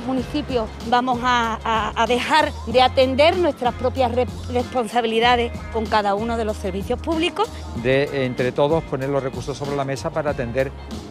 municipios vamos a, dejar de atender nuestras propias responsabilidades con cada uno de los servicios públicos. De entre todos poner los recursos sobre la mesa para atender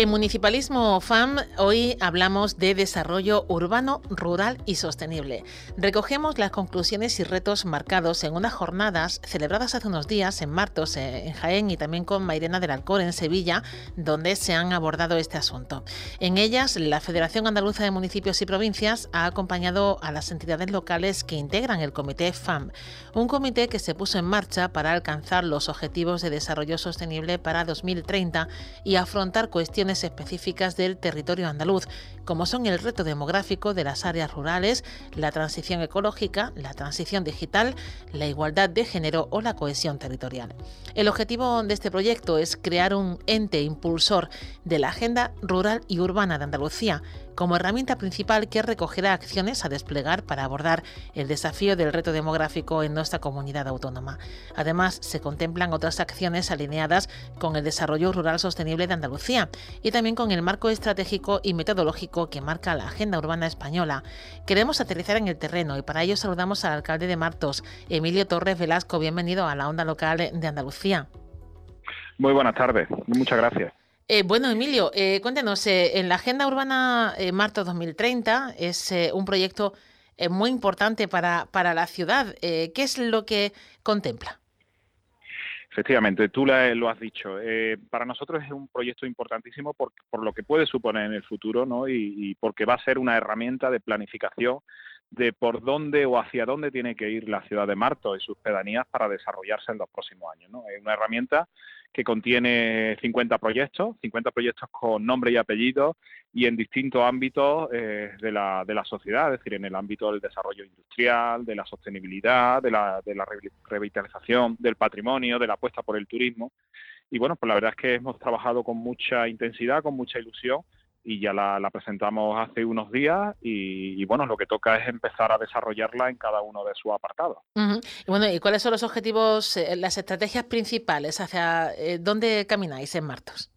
En Municipalismo FAM hoy hablamos de desarrollo urbano, rural y sostenible. Recogemos las conclusiones y retos marcados en unas jornadas celebradas hace unos días en Martos, eh, en Jaén y también con Mairena del Alcor en Sevilla, donde se han abordado este asunto. En ellas, la Federación Andaluza de Municipios y Provincias ha acompañado a las entidades locales que integran el Comité FAM, un comité que se puso en marcha para alcanzar los objetivos de desarrollo sostenible para 2030 y afrontar cuestiones específicas del territorio andaluz, como son el reto demográfico de las áreas rurales, la transición ecológica, la transición digital, la igualdad de género o la cohesión territorial. El objetivo de este proyecto es crear un ente impulsor de la agenda rural y urbana de Andalucía, como herramienta principal que recogerá acciones a desplegar para abordar el desafío del reto demográfico en nuestra comunidad autónoma. Además, se contemplan otras acciones alineadas con el desarrollo rural sostenible de Andalucía y también con el marco estratégico y metodológico que marca la agenda urbana española. Queremos aterrizar en el terreno y para ello saludamos al alcalde de Martos, Emilio Torres Velasco. Bienvenido a la onda local de Andalucía. Muy buenas tardes, muchas gracias. Eh, bueno, Emilio, eh, cuéntenos, eh, en la Agenda Urbana eh, Marto 2030 es un proyecto muy importante para, para la ciudad. ¿Qué es lo que contempla? Efectivamente, tú lo has dicho. para nosotros es un proyecto importantísimo por, por, lo que puede suponer en el futuro ¿no? y, y porque va a ser una herramienta de planificación de por dónde o hacia dónde tiene que ir la ciudad de Marto y sus pedanías para desarrollarse en los próximos años. ¿no? Es una herramienta que contiene 50 proyectos, 50 proyectos con nombre y apellido y en distintos ámbitos eh, de, la, de la sociedad, es decir, en el ámbito del desarrollo industrial, de la sostenibilidad, de la, de la revitalización del patrimonio, de la apuesta por el turismo. Y bueno, pues la verdad es que hemos trabajado con mucha intensidad, con mucha ilusión y ya la, presentamos hace unos días y, bueno, lo que toca es empezar a desarrollarla en cada uno de sus apartados. y bueno, ¿y cuáles son los objetivos, eh, las estrategias principales hacia eh, dónde camináis en Martos?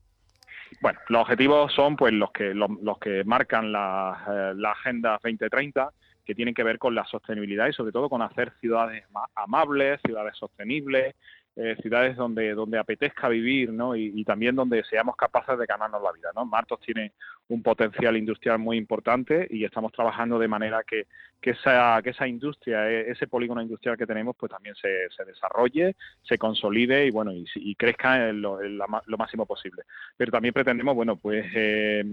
Bueno, los objetivos son pues los que los, que marcan la, eh, la Agenda 2030 que tienen que ver con la sostenibilidad y sobre todo con hacer ciudades más amables, ciudades sostenibles, eh, ciudades donde, donde apetezca vivir ¿no? y, también donde seamos capaces de ganarnos la vida. ¿no? Martos tiene un potencial industrial muy importante y estamos trabajando de manera que, que, esa, que esa industria, e, ese polígono industrial que tenemos, pues también se, se desarrolle, se consolide y bueno y, y crezca lo, lo, máximo posible. Pero también pretendemos, bueno, pues eh,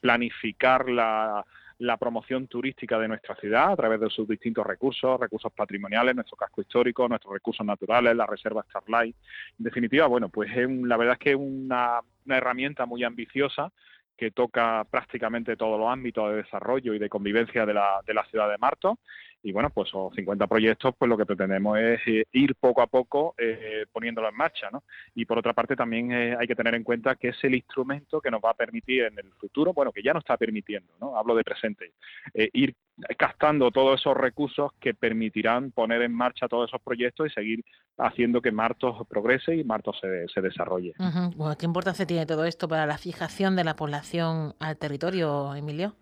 planificar la la promoción turística de nuestra ciudad a través de sus distintos recursos, recursos patrimoniales, nuestro casco histórico, nuestros recursos naturales, la reserva Starlight. En definitiva, bueno, pues es la verdad es que es una, una herramienta muy ambiciosa que toca prácticamente todos los ámbitos de desarrollo y de convivencia de la, de la ciudad de Marto y bueno, pues son 50 proyectos, pues lo que pretendemos es eh, ir poco a poco eh, poniéndolo en marcha, ¿no? Y por otra parte también eh, hay que tener en cuenta que es el instrumento que nos va a permitir en el futuro, bueno, que ya nos está permitiendo, ¿no? Hablo de presente, ir captando todos esos recursos que permitirán poner en marcha todos esos proyectos y seguir haciendo que Martos progrese y Martos se, se desarrolle. bueno, ¿Qué importancia tiene todo esto para la fijación de la población al territorio, Emilio?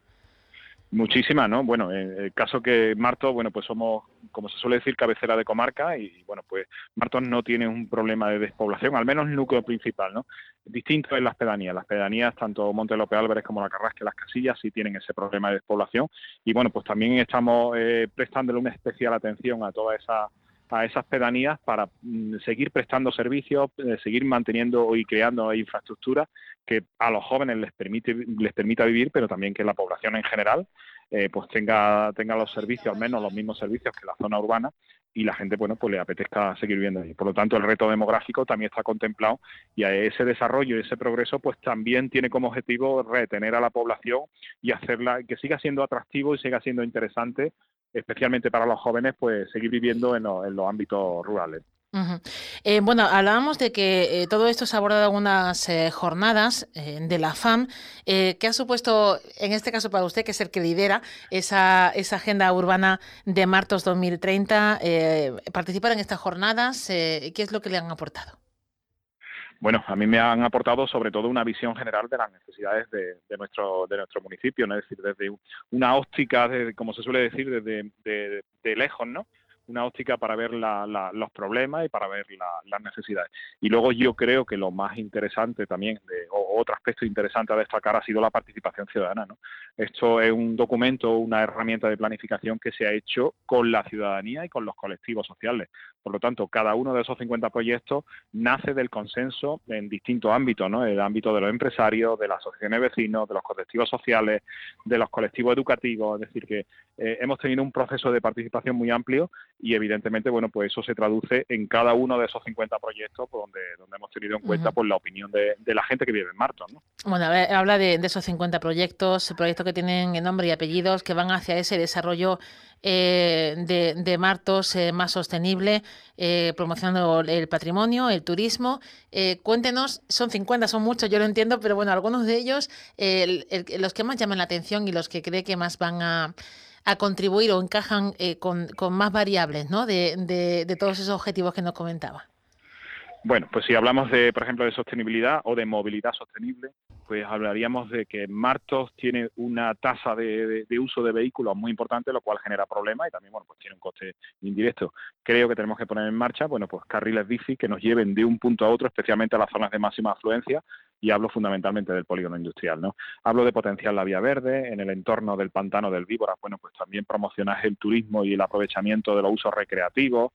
Muchísima, ¿no? Bueno, en el caso que Martos, bueno, pues somos, como se suele decir, cabecera de comarca y, bueno, pues Martos no tiene un problema de despoblación, al menos el núcleo principal, ¿no? Distinto en las pedanías. Las pedanías, tanto Monte López Álvarez como La Carrasca, las Casillas, sí tienen ese problema de despoblación y, bueno, pues también estamos eh, prestándole una especial atención a toda esa a esas pedanías para mm, seguir prestando servicios, eh, seguir manteniendo y creando infraestructura que a los jóvenes les permite les permita vivir, pero también que la población en general eh, pues tenga los servicios, al menos los mismos servicios que la zona urbana y la gente bueno pues le apetezca seguir viviendo ahí. Por lo tanto, el reto demográfico también está contemplado y a ese desarrollo y ese progreso pues también tiene como objetivo retener a la población y hacerla que siga siendo atractivo y siga siendo interesante especialmente para los jóvenes, pues seguir viviendo en, los ámbitos rurales. Eh, bueno, hablábamos de que eh, todo esto se ha abordado en algunas eh, jornadas de la FAM. ¿Qué ha supuesto, en este caso para usted, que es el que lidera esa, esa agenda urbana de Martos 2030, participar en estas jornadas? ¿Qué es lo que le han aportado? Bueno, a mí me han aportado sobre todo una visión general de las necesidades de, nuestro de nuestro municipio, ¿no? es decir, desde una óptica, como se suele decir, desde de lejos, ¿no? Una óptica para ver los problemas y para ver las necesidades. Y luego yo creo que lo más interesante también, o otro aspecto interesante a destacar, ha sido la participación ciudadana. ¿no? Esto es un documento, una herramienta de planificación que se ha hecho con la ciudadanía y con los colectivos sociales. Por lo tanto, cada uno de esos 50 proyectos nace del consenso en distintos ámbitos, ¿no? el ámbito de los empresarios, de las asociaciones de vecinos, de los colectivos sociales, de los colectivos educativos. Es decir, que eh, hemos tenido un proceso de participación muy amplio y evidentemente, bueno, pues eso se traduce en cada uno de esos 50 proyectos pues, donde, donde hemos tenido en cuenta pues la opinión de, la gente que vive en Martos, ¿no? Bueno, habla de, esos 50 proyectos, proyectos que tienen nombre y apellidos, que van hacia ese desarrollo eh, de, Martos eh, más sostenible, eh, promocionando el patrimonio, el turismo. cuéntenos, son 50, son muchos, yo lo entiendo, pero bueno, algunos de ellos, los que más llaman la atención y los que cree que más van a a contribuir o encajan eh, con, más variables ¿no? de, de, de todos esos objetivos que nos comentaba? Bueno, pues si hablamos de, por ejemplo, de sostenibilidad o de movilidad sostenible, pues hablaríamos de que Martos tiene una tasa de, uso de vehículos muy importante, lo cual genera problemas y también, bueno, pues tiene un coste indirecto. Creo que tenemos que poner en marcha, bueno, pues carriles bici que nos lleven de un punto a otro, especialmente a las zonas de máxima afluencia, y hablo fundamentalmente del polígono industrial, ¿no? Hablo de potenciar la vía verde en el entorno del pantano del Víbora, bueno, pues también promocionar el turismo y el aprovechamiento de los usos recreativos,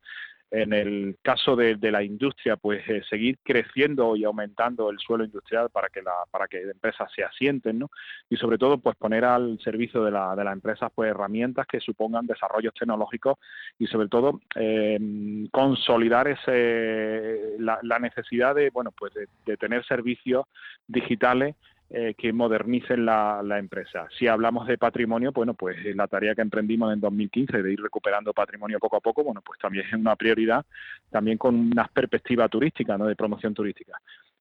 en el caso de, la industria, pues eh, seguir creciendo y aumentando el suelo industrial para que la, para que empresas se asienten, ¿no? Y sobre todo, pues poner al servicio de, la, de las empresas pues herramientas que supongan desarrollos tecnológicos y sobre todo eh, consolidar ese, la, necesidad de, bueno, pues de tener servicios digitales eh, que modernicen la, empresa. Si hablamos de patrimonio, bueno, pues eh, la tarea que emprendimos en 2015 de ir recuperando patrimonio poco a poco, bueno, pues también es una prioridad, también con unas perspectivas turísticas, ¿no? De promoción turística.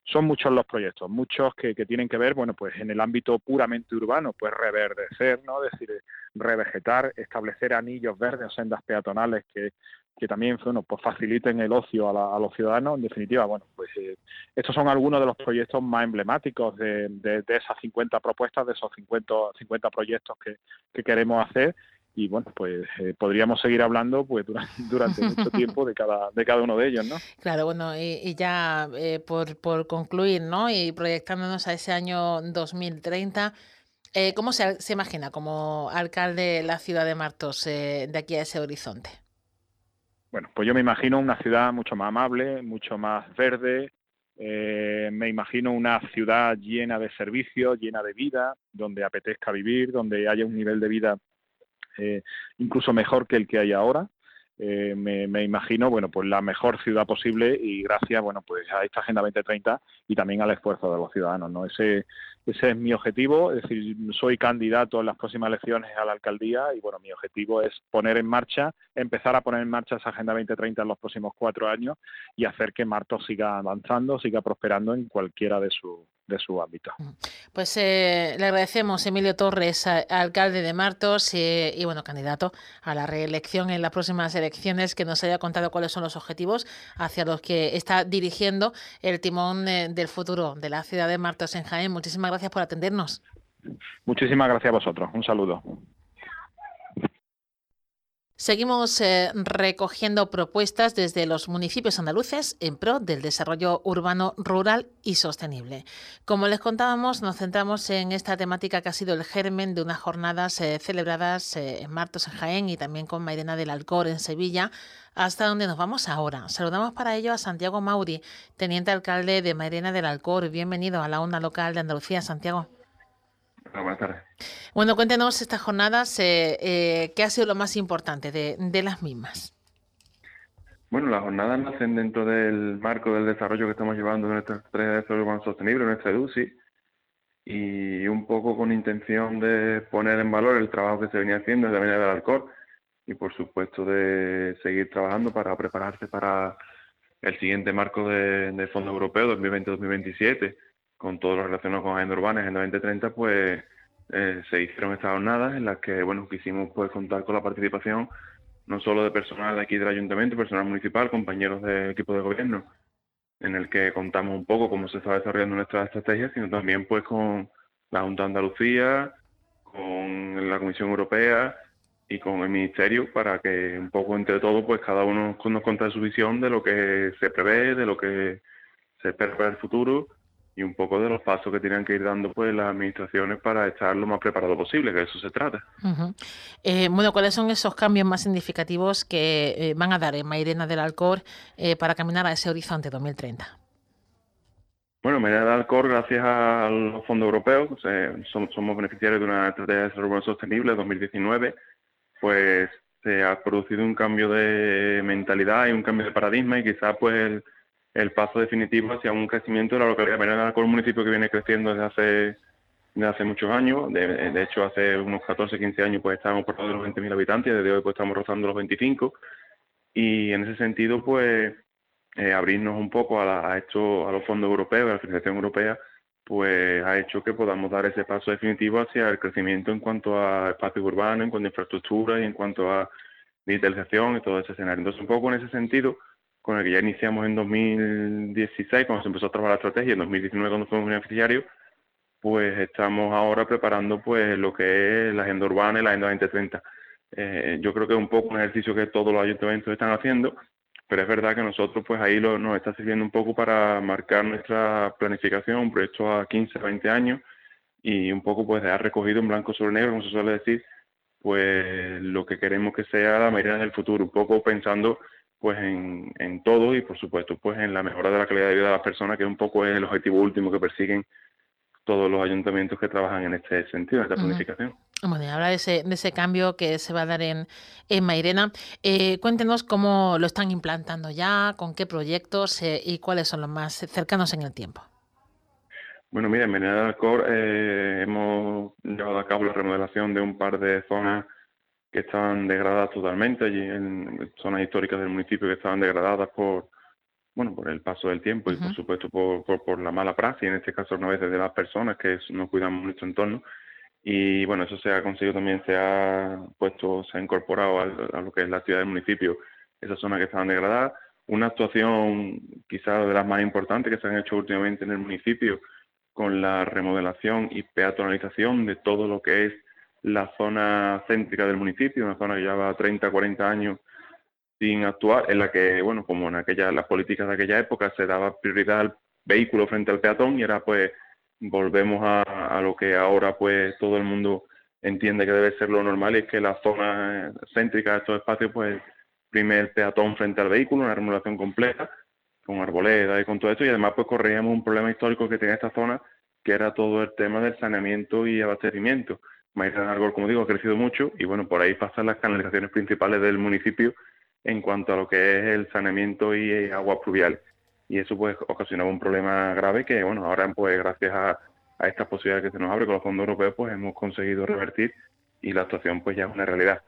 Son muchos los proyectos, muchos que, que, tienen que ver, bueno, pues en el ámbito puramente urbano, pues reverdecer, ¿no? Es decir, revegetar, establecer anillos verdes o sendas peatonales que que también bueno, pues faciliten el ocio a, los ciudadanos. En definitiva, bueno, pues eh, estos son algunos de los proyectos más emblemáticos de, de, esas 50 propuestas, de esos 50, 50 proyectos que, que queremos hacer y bueno, pues eh, podríamos seguir hablando pues durante, mucho tiempo de cada, de cada uno de ellos, ¿no? Claro, bueno, y, ya eh, por, por concluir, ¿no? Y proyectándonos a ese año 2030, eh, ¿cómo se, se, imagina como alcalde de la ciudad de Martos de aquí a ese horizonte? Bueno, pues yo me imagino una ciudad mucho más amable, mucho más verde, me imagino una ciudad llena de servicios, llena de vida, donde apetezca vivir, donde haya un nivel de vida eh, incluso mejor que el que hay ahora. Eh, me, imagino, bueno, pues la mejor ciudad posible y gracias, bueno, pues a esta Agenda 2030 y también al esfuerzo de los ciudadanos, ¿no? Ese, ese es mi objetivo, es decir, soy candidato en las próximas elecciones a la alcaldía y, bueno, mi objetivo es poner en marcha, empezar a poner en marcha esa Agenda 2030 en los próximos cuatro años y hacer que Martos siga avanzando, siga prosperando en cualquiera de sus de su ámbito. Pues eh, le agradecemos Emilio Torres, alcalde de Martos eh, y bueno, candidato a la reelección en las próximas elecciones, que nos haya contado cuáles son los objetivos hacia los que está dirigiendo el timón eh, del futuro de la ciudad de Martos en Jaén. Muchísimas gracias por atendernos. Muchísimas gracias a vosotros. Un saludo. Seguimos eh, recogiendo propuestas desde los municipios andaluces en pro del desarrollo urbano, rural y sostenible. Como les contábamos, nos centramos en esta temática que ha sido el germen de unas jornadas eh, celebradas eh, en Martos, en Jaén y también con Mairena del Alcor en Sevilla, hasta donde nos vamos ahora. Saludamos para ello a Santiago Mauri, teniente alcalde de Mairena del Alcor. Bienvenido a la onda local de Andalucía, Santiago. Buenas tardes. Bueno, cuéntenos estas jornadas, eh, eh, ¿qué ha sido lo más importante de, las mismas? Bueno, las jornadas nacen dentro del marco del desarrollo que estamos llevando de nuestra estrategia de desarrollo urbano sostenible, nuestra EDUCI, y un poco con intención de poner en valor el trabajo que se venía haciendo desde la Avenida del Alcor y, por supuesto, de seguir trabajando para prepararse para el siguiente marco de, de Fondo Europeo 2020-2027, con todo lo relacionado con agenda urbana, agenda 2030, pues eh, se hicieron estas jornadas en las que bueno quisimos pues contar con la participación no solo de personal de aquí del ayuntamiento, personal municipal, compañeros del equipo de gobierno, en el que contamos un poco cómo se está desarrollando nuestra estrategia, sino también pues con la Junta de Andalucía, con la Comisión Europea y con el Ministerio para que un poco entre todos pues cada uno nos contara su visión de lo que se prevé, de lo que se espera para el futuro y un poco de los pasos que tienen que ir dando pues las administraciones para estar lo más preparado posible, que de eso se trata. Eh, bueno, ¿cuáles son esos cambios más significativos que eh, van a dar en Mairena del Alcor eh, para caminar a ese horizonte 2030? Bueno, Mairena del Alcor, gracias a los fondos europeos, somos, beneficiarios de una estrategia de desarrollo sostenible 2019, pues se ha producido un cambio de mentalidad y un cambio de paradigma y quizás pues el el paso definitivo hacia un crecimiento de la localidad de con un municipio que viene creciendo desde hace, desde hace muchos años. De, hecho, hace unos 14, 15 años pues estábamos por los 20.000 habitantes, desde hoy pues estamos rozando los 25. Y en ese sentido, pues eh, abrirnos un poco a, esto, a los fondos europeos, a la financiación europea, pues ha hecho que podamos dar ese paso definitivo hacia el crecimiento en cuanto a espacio urbano, en cuanto a infraestructura y en cuanto a digitalización y todo ese escenario. Entonces, un poco en ese sentido, con el que ya iniciamos en 2016, cuando se empezó a trabajar la estrategia, en 2019 cuando fuimos beneficiarios, pues estamos ahora preparando pues lo que es la agenda urbana y la agenda 2030. Eh, yo creo que es un poco un ejercicio que todos los ayuntamientos están haciendo, pero es verdad que nosotros pues ahí lo, nos está sirviendo un poco para marcar nuestra planificación, proyecto a 15, 20 años y un poco pues dejar recogido en blanco sobre negro, como se suele decir, pues lo que queremos que sea la mayoría del futuro, un poco pensando pues en, en, todo y por supuesto pues en la mejora de la calidad de vida de las personas, que un poco es el objetivo último que persiguen todos los ayuntamientos que trabajan en este sentido, en esta planificación. Bueno, habla de ese, de ese cambio que se va a dar en, en Mairena. Eh, cuéntenos cómo lo están implantando ya, con qué proyectos eh, y cuáles son los más cercanos en el tiempo. Bueno, mira, en Mairena del Alcor eh, hemos llevado a cabo la remodelación de un par de zonas que estaban degradadas totalmente, allí en zonas históricas del municipio que estaban degradadas por bueno por el paso del tiempo y por supuesto por, por, la mala praxis, en este caso una vez de las personas que no cuidamos nuestro entorno. Y bueno, eso se ha conseguido también, se ha puesto, se ha incorporado a, lo que es la ciudad del municipio, esas zonas que estaban degradadas. Una actuación quizás de las más importantes que se han hecho últimamente en el municipio con la remodelación y peatonalización de todo lo que es la zona céntrica del municipio, una zona que lleva 30, 40 años sin actuar, en la que, bueno, como en aquella, las políticas de aquella época se daba prioridad al vehículo frente al peatón y ahora pues volvemos a, lo que ahora pues todo el mundo entiende que debe ser lo normal y es que la zona céntrica de estos espacios pues prime el peatón frente al vehículo, una remodelación completa con arboleda y con todo esto y además pues corríamos un problema histórico que tenía esta zona que era todo el tema del saneamiento y abastecimiento. Maíz Argol, como digo, ha crecido mucho y bueno, por ahí pasan las canalizaciones principales del municipio en cuanto a lo que es el saneamiento y agua pluvial. Y eso pues ocasionaba un problema grave que bueno, ahora pues gracias a, a esta posibilidad que se nos abre con los fondos europeos pues hemos conseguido revertir y la actuación pues ya es una realidad.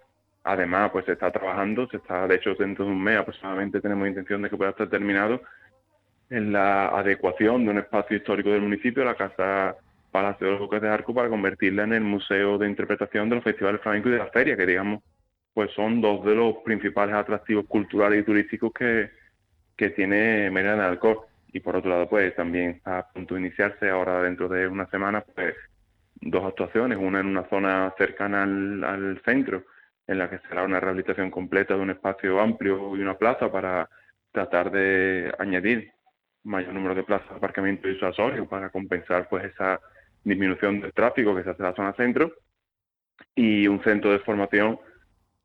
Además pues se está trabajando, se está de hecho dentro de un mes aproximadamente tenemos intención de que pueda estar terminado en la adecuación de un espacio histórico del municipio, la Casa Palacio de los Duques de Arco, para convertirla en el Museo de Interpretación de los Festivales Flamencos y de la Feria, que digamos, pues son dos de los principales atractivos culturales y turísticos que, que tiene Mérida de Alcor. Y por otro lado, pues también está a punto de iniciarse ahora dentro de una semana, pues dos actuaciones, una en una zona cercana al, al centro, en la que será una rehabilitación completa de un espacio amplio y una plaza para tratar de añadir mayor número de plazas de aparcamiento disuasorio para compensar pues esa disminución del tráfico que se hace en la zona centro y un centro de formación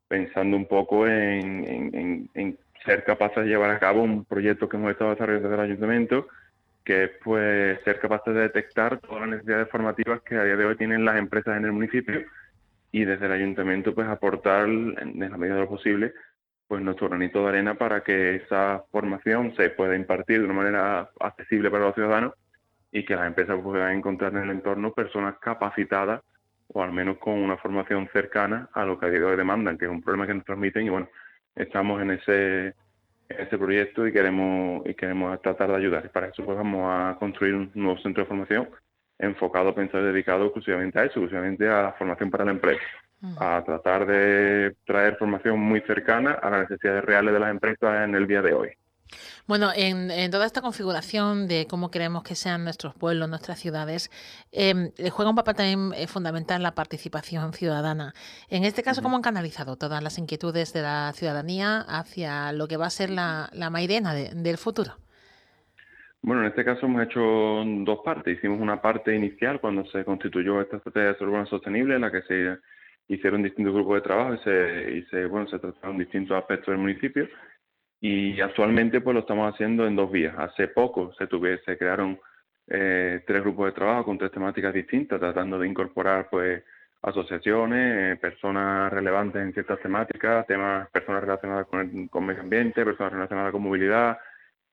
pensando un poco en, ser capaces de llevar a cabo un proyecto que hemos estado desarrollando desde el ayuntamiento que es pues ser capaces de detectar todas las necesidades formativas que a día de hoy tienen las empresas en el municipio y desde el ayuntamiento pues aportar en la medida de lo posible pues nuestro granito de arena para que esa formación se pueda impartir de una manera accesible para los ciudadanos y que las empresas puedan encontrar en el entorno personas capacitadas o al menos con una formación cercana a lo que a día de hoy demandan, que es un problema que nos transmiten y bueno, estamos en ese, en ese proyecto y queremos y queremos tratar de ayudar. Y para eso pues vamos a construir un nuevo centro de formación enfocado, pensado y dedicado exclusivamente a eso, exclusivamente a la formación para la empresa a tratar de traer formación muy cercana a las necesidades reales de las empresas en el día de hoy. Bueno, en, toda esta configuración de cómo queremos que sean nuestros pueblos, nuestras ciudades, eh, juega un papel también eh, fundamental la participación ciudadana. En este caso, ¿cómo han canalizado todas las inquietudes de la ciudadanía hacia lo que va a ser la, la Mairena del futuro? Bueno, en este caso hemos hecho dos partes. Hicimos una parte inicial cuando se constituyó esta estrategia de urbana sostenible, en la que se hicieron distintos grupos de trabajo y se, y se, bueno, se trataron distintos aspectos del municipio y actualmente pues lo estamos haciendo en dos vías. Hace poco se, tuve, se crearon eh, tres grupos de trabajo con tres temáticas distintas, tratando de incorporar pues asociaciones, eh, personas relevantes en ciertas temáticas, temas, personas relacionadas con, el, con medio ambiente, personas relacionadas con movilidad,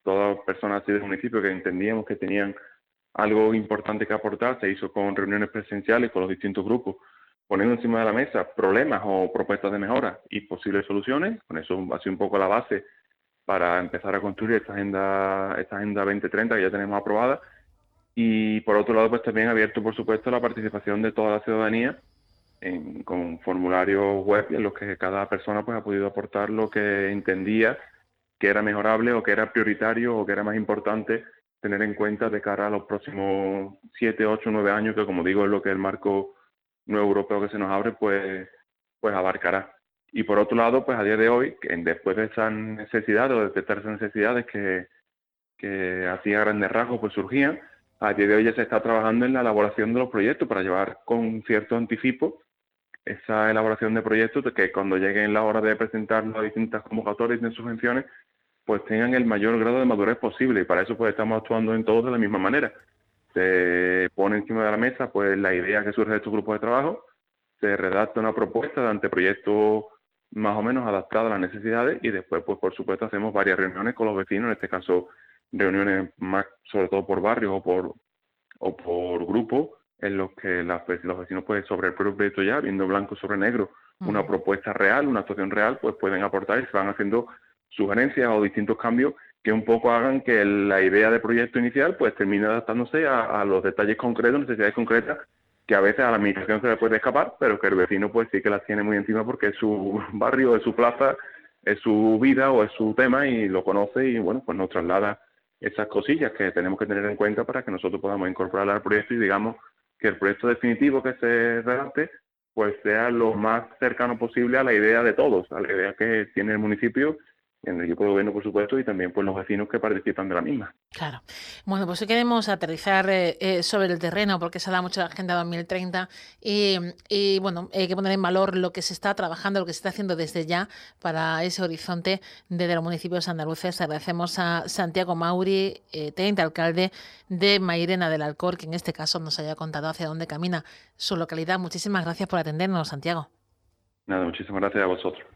todas personas así del municipio que entendíamos que tenían algo importante que aportar, se hizo con reuniones presenciales con los distintos grupos poniendo encima de la mesa problemas o propuestas de mejora y posibles soluciones. Con eso ha sido un poco la base para empezar a construir esta agenda, esta agenda 2030 que ya tenemos aprobada. Y por otro lado, pues también abierto, por supuesto, la participación de toda la ciudadanía con formularios web en los que cada persona pues ha podido aportar lo que entendía que era mejorable o que era prioritario o que era más importante tener en cuenta de cara a los próximos 7, 8, 9 años, que como digo es lo que el marco nuevo europeo que se nos abre, pues, pues abarcará. Y por otro lado, pues a día de hoy, después de esas necesidades o de detectar esas necesidades que, que así a grandes rasgos pues surgían, a día de hoy ya se está trabajando en la elaboración de los proyectos para llevar con cierto anticipo esa elaboración de proyectos que cuando lleguen la hora de presentar las distintas convocatorias de subvenciones, pues tengan el mayor grado de madurez posible. Y para eso pues estamos actuando en todos de la misma manera. Se pone encima de la mesa pues la idea que surge de estos grupos de trabajo, se redacta una propuesta de anteproyecto más o menos adaptada a las necesidades y después pues por supuesto hacemos varias reuniones con los vecinos, en este caso reuniones más sobre todo por barrios o por o por grupos en los que pues, los vecinos pues sobre el proyecto ya viendo blanco sobre negro una propuesta real, una actuación real, pues pueden aportar y se van haciendo sugerencias o distintos cambios que un poco hagan que la idea de proyecto inicial pues termine adaptándose a, los detalles concretos, necesidades concretas, que a veces a la administración se le puede escapar, pero que el vecino pues sí que las tiene muy encima porque es su barrio, es su plaza, es su vida o es su tema y lo conoce y bueno, pues nos traslada esas cosillas que tenemos que tener en cuenta para que nosotros podamos incorporar al proyecto y digamos que el proyecto definitivo que se redacte pues sea lo más cercano posible a la idea de todos, a la idea que tiene el municipio en el equipo de gobierno, por supuesto, y también pues los vecinos que participan de la misma. Claro. Bueno, pues si queremos aterrizar eh, eh, sobre el terreno, porque se da mucho la Agenda 2030, y, bueno, hay que poner en valor lo que se está trabajando, lo que se está haciendo desde ya para ese horizonte de, los municipios andaluces. Agradecemos a Santiago Mauri, eh, teniente alcalde de Mairena del Alcor, que en este caso nos haya contado hacia dónde camina su localidad. Muchísimas gracias por atendernos, Santiago. Nada, muchísimas gracias a vosotros.